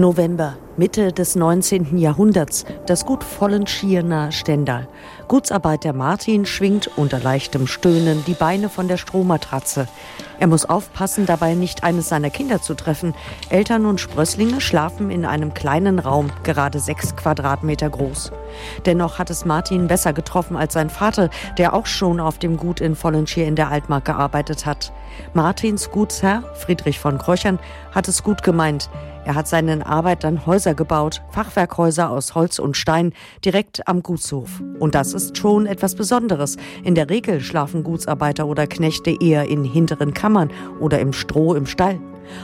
November, Mitte des 19. Jahrhunderts, das Gut Vollenschier nahe Stendal. Gutsarbeiter Martin schwingt unter leichtem Stöhnen die Beine von der Strohmatratze. Er muss aufpassen, dabei nicht eines seiner Kinder zu treffen. Eltern und Sprösslinge schlafen in einem kleinen Raum, gerade sechs Quadratmeter groß. Dennoch hat es Martin besser getroffen als sein Vater, der auch schon auf dem Gut in Vollenschier in der Altmark gearbeitet hat. Martins Gutsherr, Friedrich von Kröchern, hat es gut gemeint. Er hat seinen Arbeitern Häuser gebaut, Fachwerkhäuser aus Holz und Stein, direkt am Gutshof. Und das ist schon etwas Besonderes. In der Regel schlafen Gutsarbeiter oder Knechte eher in hinteren Kammern oder im Stroh im Stall.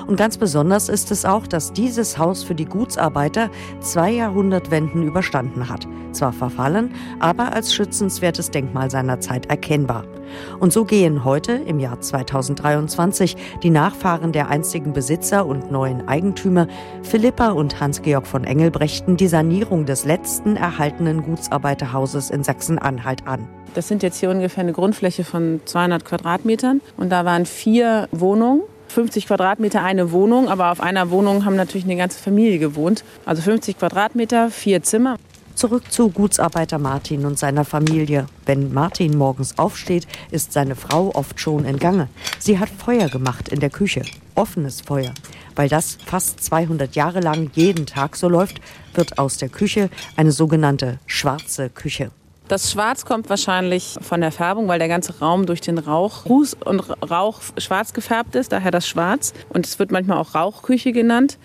Und ganz besonders ist es auch, dass dieses Haus für die Gutsarbeiter zwei Jahrhundertwenden überstanden hat. Zwar verfallen, aber als schützenswertes Denkmal seiner Zeit erkennbar. Und so gehen heute, im Jahr 2023, die Nachfahren der einstigen Besitzer und neuen Eigentümer, Philippa und Hans-Georg von Engelbrechten, die Sanierung des letzten erhaltenen Gutsarbeiterhauses in Sachsen-Anhalt an. Das sind jetzt hier ungefähr eine Grundfläche von 200 Quadratmetern und da waren vier Wohnungen 50 Quadratmeter eine Wohnung, aber auf einer Wohnung haben natürlich eine ganze Familie gewohnt. Also 50 Quadratmeter, vier Zimmer. Zurück zu Gutsarbeiter Martin und seiner Familie. Wenn Martin morgens aufsteht, ist seine Frau oft schon in Gange. Sie hat Feuer gemacht in der Küche. Offenes Feuer. Weil das fast 200 Jahre lang jeden Tag so läuft, wird aus der Küche eine sogenannte schwarze Küche. Das Schwarz kommt wahrscheinlich von der Färbung, weil der ganze Raum durch den Rauch, Ruß und Rauch schwarz gefärbt ist, daher das Schwarz. Und es wird manchmal auch Rauchküche genannt.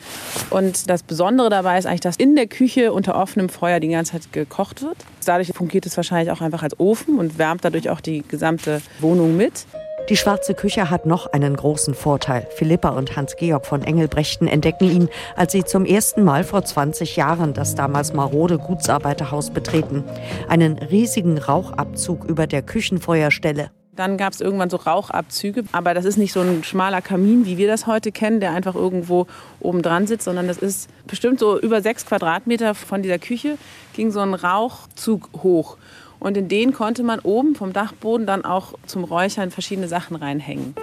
Und das Besondere dabei ist eigentlich, dass in der Küche unter offenem Feuer die ganze Zeit gekocht wird. Dadurch fungiert es wahrscheinlich auch einfach als Ofen und wärmt dadurch auch die gesamte Wohnung mit. Die schwarze Küche hat noch einen großen Vorteil. Philippa und Hans-Georg von Engelbrechten entdecken ihn, als sie zum ersten Mal vor 20 Jahren das damals marode Gutsarbeiterhaus betreten. Einen riesigen Rauchabzug über der Küchenfeuerstelle. Dann gab es irgendwann so Rauchabzüge, aber das ist nicht so ein schmaler Kamin, wie wir das heute kennen, der einfach irgendwo oben dran sitzt, sondern das ist bestimmt so über sechs Quadratmeter von dieser Küche ging so ein Rauchzug hoch. Und in den konnte man oben vom Dachboden dann auch zum Räuchern verschiedene Sachen reinhängen.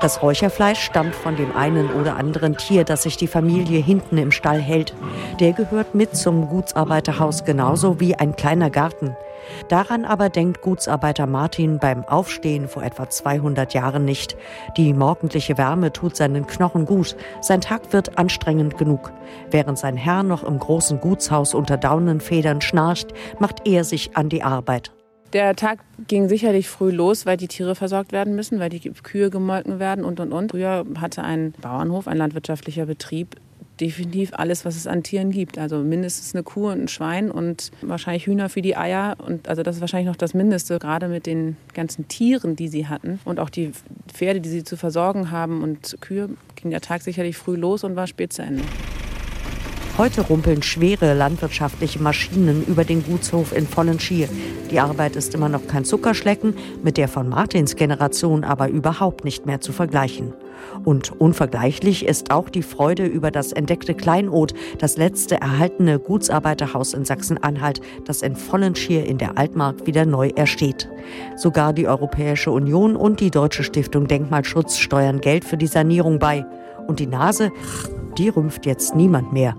Das Räucherfleisch stammt von dem einen oder anderen Tier, das sich die Familie hinten im Stall hält. Der gehört mit zum Gutsarbeiterhaus genauso wie ein kleiner Garten. Daran aber denkt Gutsarbeiter Martin beim Aufstehen vor etwa 200 Jahren nicht. Die morgendliche Wärme tut seinen Knochen gut. Sein Tag wird anstrengend genug. Während sein Herr noch im großen Gutshaus unter Daunenfedern schnarcht, macht er sich an die Arbeit. Der Tag ging sicherlich früh los, weil die Tiere versorgt werden müssen, weil die Kühe gemolken werden und und und. Früher hatte ein Bauernhof, ein landwirtschaftlicher Betrieb, definitiv alles, was es an Tieren gibt. Also mindestens eine Kuh und ein Schwein und wahrscheinlich Hühner für die Eier. Und also das ist wahrscheinlich noch das Mindeste, gerade mit den ganzen Tieren, die sie hatten. Und auch die Pferde, die sie zu versorgen haben und Kühe, ging der Tag sicherlich früh los und war spät zu Ende. Heute rumpeln schwere landwirtschaftliche Maschinen über den Gutshof in vollen Schier. Die Arbeit ist immer noch kein Zuckerschlecken, mit der von Martins Generation aber überhaupt nicht mehr zu vergleichen. Und unvergleichlich ist auch die Freude über das entdeckte Kleinod, das letzte erhaltene Gutsarbeiterhaus in Sachsen-Anhalt, das in Vollenschier in der Altmark wieder neu ersteht. Sogar die Europäische Union und die Deutsche Stiftung Denkmalschutz steuern Geld für die Sanierung bei. Und die Nase, die rümpft jetzt niemand mehr.